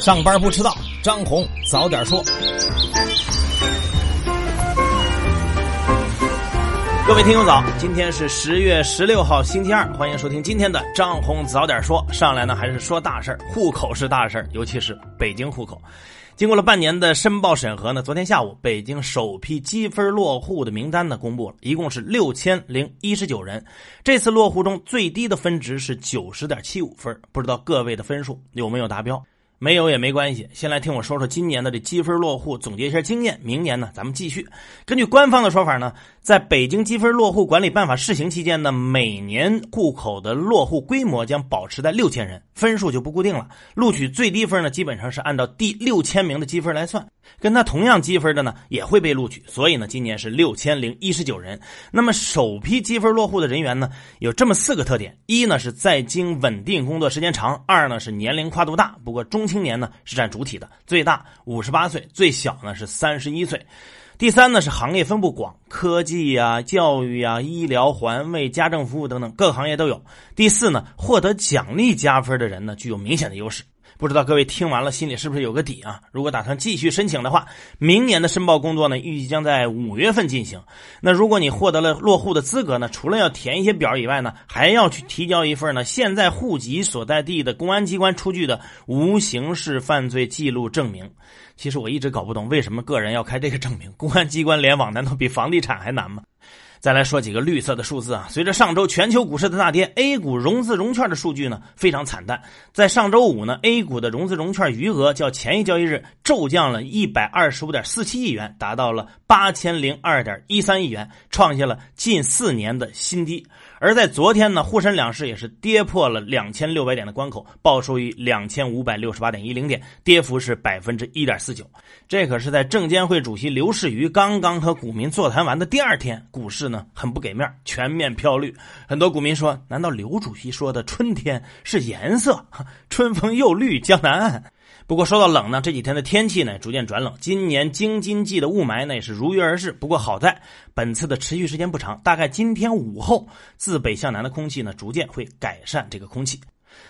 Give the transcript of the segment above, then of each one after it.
上班不迟到，张红早点说。各位听友早，今天是十月十六号星期二，欢迎收听今天的张红早点说。上来呢还是说大事儿，户口是大事儿，尤其是北京户口。经过了半年的申报审核呢，昨天下午北京首批积分落户的名单呢公布了，一共是六千零一十九人。这次落户中最低的分值是九十点七五分，不知道各位的分数有没有达标？没有也没关系，先来听我说说今年的这积分落户，总结一下经验。明年呢，咱们继续。根据官方的说法呢，在北京积分落户管理办法试行期间呢，每年户口的落户规模将保持在六千人，分数就不固定了。录取最低分呢，基本上是按照第六千名的积分来算，跟他同样积分的呢，也会被录取。所以呢，今年是六千零一十九人。那么首批积分落户的人员呢，有这么四个特点：一呢是在京稳定工作时间长；二呢是年龄跨度大，不过中。青年呢是占主体的，最大五十八岁，最小呢是三十一岁。第三呢是行业分布广，科技呀、教育呀、医疗、环卫、家政服务等等各个行业都有。第四呢，获得奖励加分的人呢具有明显的优势。不知道各位听完了心里是不是有个底啊？如果打算继续申请的话，明年的申报工作呢，预计将在五月份进行。那如果你获得了落户的资格呢，除了要填一些表以外呢，还要去提交一份呢现在户籍所在地的公安机关出具的无刑事犯罪记录证明。其实我一直搞不懂为什么个人要开这个证明，公安机关联网难道比房地产还难吗？再来说几个绿色的数字啊！随着上周全球股市的大跌，A 股融资融券的数据呢非常惨淡。在上周五呢，A 股的融资融券余额较前一交易日骤降了一百二十五点四七亿元，达到了八千零二点一三亿元，创下了近四年的新低。而在昨天呢，沪深两市也是跌破了两千六百点的关口，报收于两千五百六十八点一零点，跌幅是百分之一点四九。这可是在证监会主席刘士余刚刚和股民座谈完的第二天，股市呢很不给面，全面飘绿。很多股民说：“难道刘主席说的春天是颜色？春风又绿江南岸？”不过说到冷呢，这几天的天气呢逐渐转冷，今年京津冀的雾霾呢也是如约而至。不过好在本次的持续时间不长，大概今天午后自北向南的空气呢逐渐会改善这个空气。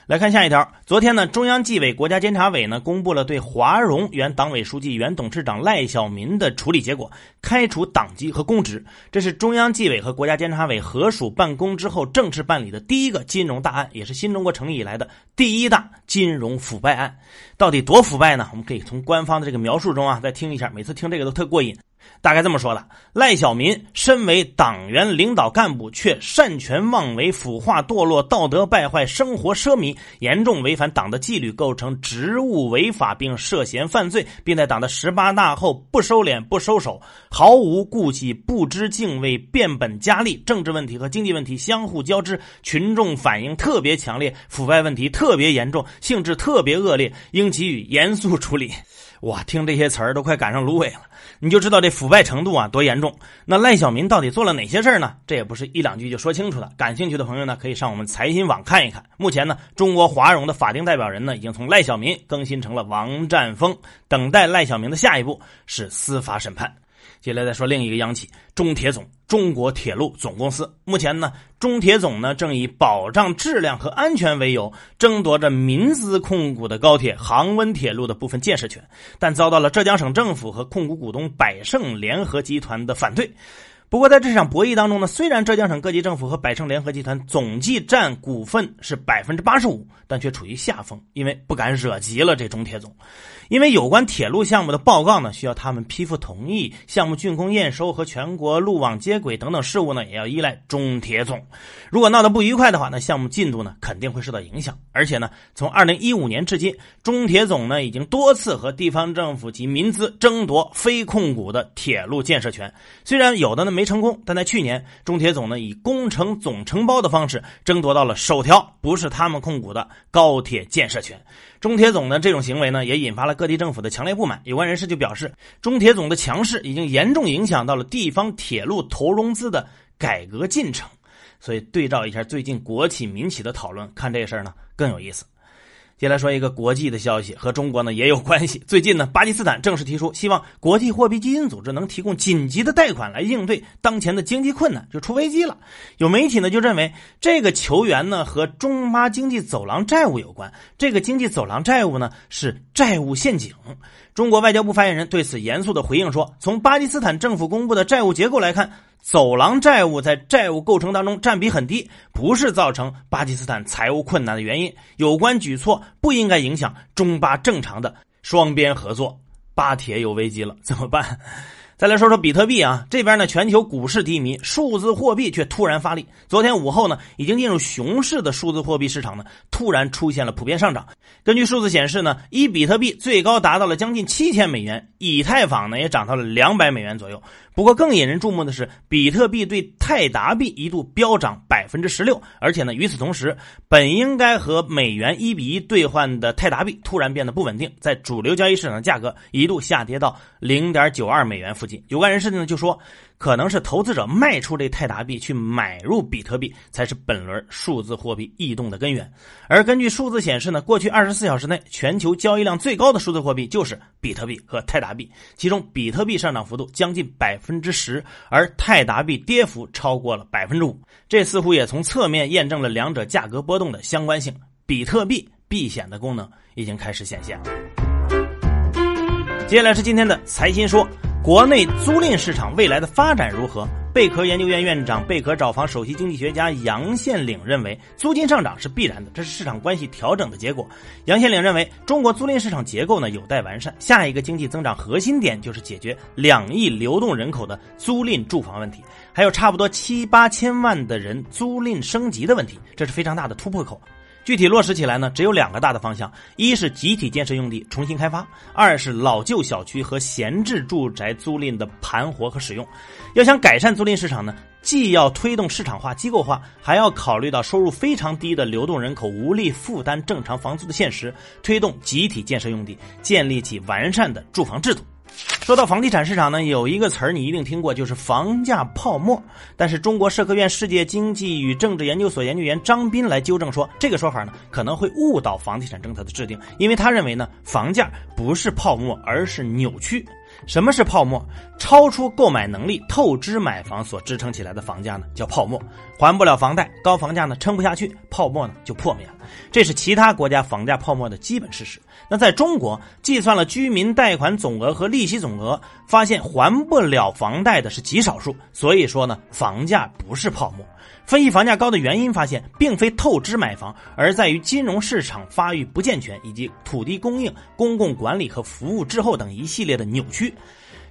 来看下一条。昨天呢，中央纪委国家监察委呢公布了对华融原党委书记、原董事长赖小民的处理结果，开除党籍和公职。这是中央纪委和国家监察委合署办公之后正式办理的第一个金融大案，也是新中国成立以来的第一大金融腐败案。到底多腐败呢？我们可以从官方的这个描述中啊再听一下，每次听这个都特过瘾。大概这么说的：赖小民身为党员领导干部，却擅权妄为、腐化堕落、道德败坏、生活奢靡，严重违反党的纪律，构成职务违法，并涉嫌犯罪，并在党的十八大后不收敛、不收手，毫无顾忌、不知敬畏、变本加厉，政治问题和经济问题相互交织，群众反应特别强烈，腐败问题特别严重，性质特别恶劣，应给予严肃处理。哇，听这些词儿都快赶上芦苇了，你就知道这腐败程度啊多严重。那赖小民到底做了哪些事儿呢？这也不是一两句就说清楚的。感兴趣的朋友呢，可以上我们财新网看一看。目前呢，中国华融的法定代表人呢，已经从赖小民更新成了王占峰，等待赖小民的下一步是司法审判。接下来再说另一个央企中铁总，中国铁路总公司。目前呢，中铁总呢正以保障质量和安全为由，争夺着民资控股的高铁杭温铁路的部分建设权，但遭到了浙江省政府和控股股东百盛联合集团的反对。不过在这场博弈当中呢，虽然浙江省各级政府和百盛联合集团总计占股份是百分之八十五，但却处于下风，因为不敢惹急了这中铁总。因为有关铁路项目的报告呢，需要他们批复同意；项目竣工验收和全国路网接轨等等事务呢，也要依赖中铁总。如果闹得不愉快的话，那项目进度呢肯定会受到影响。而且呢，从二零一五年至今，中铁总呢已经多次和地方政府及民资争夺非控股的铁路建设权。虽然有的呢没成功，但在去年，中铁总呢以工程总承包的方式争夺到了首条不是他们控股的高铁建设权。中铁总的这种行为呢，也引发了各地政府的强烈不满。有关人士就表示，中铁总的强势已经严重影响到了地方铁路投融资的改革进程。所以，对照一下最近国企民企的讨论，看这事儿呢更有意思。接来说一个国际的消息，和中国呢也有关系。最近呢，巴基斯坦正式提出，希望国际货币基金组织能提供紧急的贷款来应对当前的经济困难，就出危机了。有媒体呢就认为，这个球员呢和中巴经济走廊债务有关，这个经济走廊债务呢是债务陷阱。中国外交部发言人对此严肃的回应说，从巴基斯坦政府公布的债务结构来看。走廊债务在债务构成当中占比很低，不是造成巴基斯坦财务困难的原因。有关举措不应该影响中巴正常的双边合作。巴铁有危机了，怎么办？再来说说比特币啊，这边呢全球股市低迷，数字货币却突然发力。昨天午后呢，已经进入熊市的数字货币市场呢，突然出现了普遍上涨。根据数字显示呢，一比特币最高达到了将近七千美元，以太坊呢也涨到了两百美元左右。不过更引人注目的是，比特币对泰达币一度飙涨百分之十六，而且呢，与此同时，本应该和美元一比一兑换的泰达币突然变得不稳定，在主流交易市场的价格一度下跌到零点九二美元附。有关人士呢就说。可能是投资者卖出这泰达币去买入比特币，才是本轮数字货币异动的根源。而根据数字显示呢，过去二十四小时内全球交易量最高的数字货币就是比特币和泰达币，其中比特币上涨幅度将近百分之十，而泰达币跌幅超过了百分之五。这似乎也从侧面验证了两者价格波动的相关性。比特币避险的功能已经开始显现了。接下来是今天的财新说。国内租赁市场未来的发展如何？贝壳研究院院长、贝壳找房首席经济学家杨宪岭认为，租金上涨是必然的，这是市场关系调整的结果。杨宪岭认为，中国租赁市场结构呢有待完善，下一个经济增长核心点就是解决两亿流动人口的租赁住房问题，还有差不多七八千万的人租赁升级的问题，这是非常大的突破口。具体落实起来呢，只有两个大的方向：一是集体建设用地重新开发；二是老旧小区和闲置住宅租赁的盘活和使用。要想改善租赁市场呢，既要推动市场化、机构化，还要考虑到收入非常低的流动人口无力负担正常房租的现实，推动集体建设用地，建立起完善的住房制度。说到房地产市场呢，有一个词儿你一定听过，就是房价泡沫。但是中国社科院世界经济与政治研究所研究员张斌来纠正说，这个说法呢可能会误导房地产政策的制定，因为他认为呢，房价不是泡沫，而是扭曲。什么是泡沫？超出购买能力透支买房所支撑起来的房价呢，叫泡沫。还不了房贷，高房价呢撑不下去，泡沫呢就破灭了。这是其他国家房价泡沫的基本事实。那在中国，计算了居民贷款总额和利息总额，发现还不了房贷的是极少数。所以说呢，房价不是泡沫。分析房价高的原因，发现并非透支买房，而在于金融市场发育不健全，以及土地供应、公共管理和服务滞后等一系列的扭曲。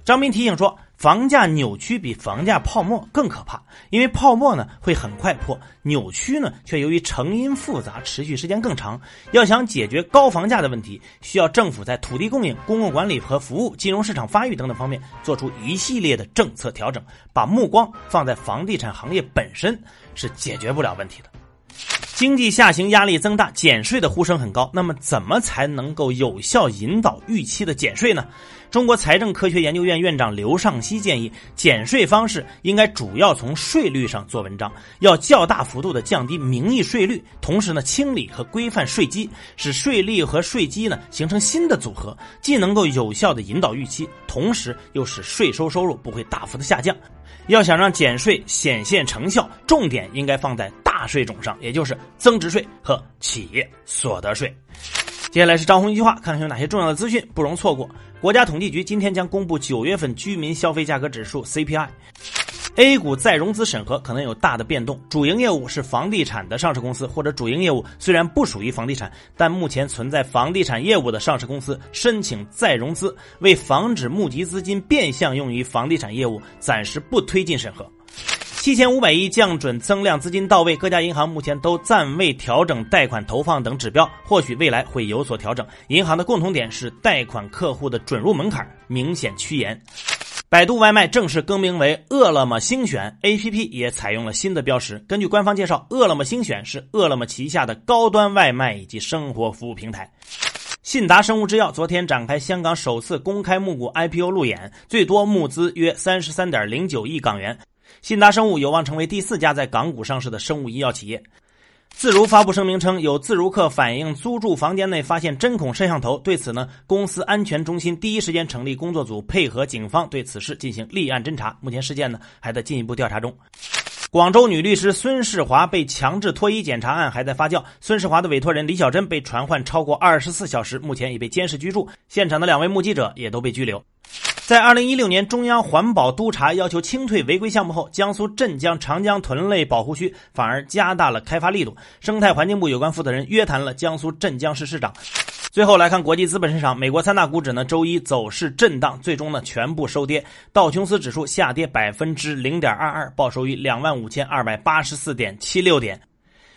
张斌提醒说，房价扭曲比房价泡沫更可怕，因为泡沫呢会很快破，扭曲呢却由于成因复杂，持续时间更长。要想解决高房价的问题，需要政府在土地供应、公共管理和服务、金融市场发育等等方面做出一系列的政策调整，把目光放在房地产行业本身是解决不了问题的。经济下行压力增大，减税的呼声很高。那么，怎么才能够有效引导预期的减税呢？中国财政科学研究院院长刘尚希建议，减税方式应该主要从税率上做文章，要较大幅度的降低名义税率，同时呢，清理和规范税基，使税率和税基呢形成新的组合，既能够有效的引导预期，同时又使税收收入不会大幅的下降。要想让减税显现成效，重点应该放在大税种上，也就是增值税和企业所得税。接下来是张红一句话，看看有哪些重要的资讯不容错过。国家统计局今天将公布九月份居民消费价格指数 CPI。A 股再融资审核可能有大的变动，主营业务是房地产的上市公司，或者主营业务虽然不属于房地产，但目前存在房地产业务的上市公司申请再融资，为防止募集资金变相用于房地产业务，暂时不推进审核。七千五百亿降准增量资金到位，各家银行目前都暂未调整贷款投放等指标，或许未来会有所调整。银行的共同点是贷款客户的准入门槛明显趋严。百度外卖正式更名为饿了么星选，APP 也采用了新的标识。根据官方介绍，饿了么星选是饿了么旗下的高端外卖以及生活服务平台。信达生物制药昨天展开香港首次公开募股 IPO 路演，最多募资约三十三点零九亿港元。信达生物有望成为第四家在港股上市的生物医药企业。自如发布声明称，有自如客反映租住房间内发现针孔摄像头，对此呢，公司安全中心第一时间成立工作组，配合警方对此事进行立案侦查。目前事件呢还在进一步调查中。广州女律师孙世华被强制脱衣检查案还在发酵，孙世华的委托人李小珍被传唤超过二十四小时，目前已被监视居住，现场的两位目击者也都被拘留。在二零一六年中央环保督察要求清退违规项目后，江苏镇江长江豚类保护区反而加大了开发力度。生态环境部有关负责人约谈了江苏镇江市市长。最后来看国际资本市场，美国三大股指呢周一走势震荡，最终呢全部收跌。道琼斯指数下跌百分之零点二二，报收于两万五千二百八十四点七六点。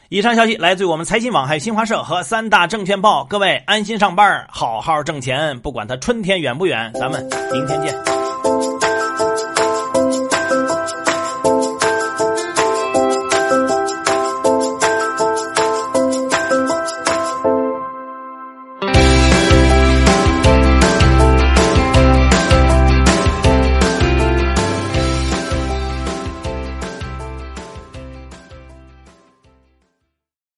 以上消息来自于我们财新网、还有新华社和三大证券报。各位安心上班，好好挣钱，不管它春天远不远。咱们明天见。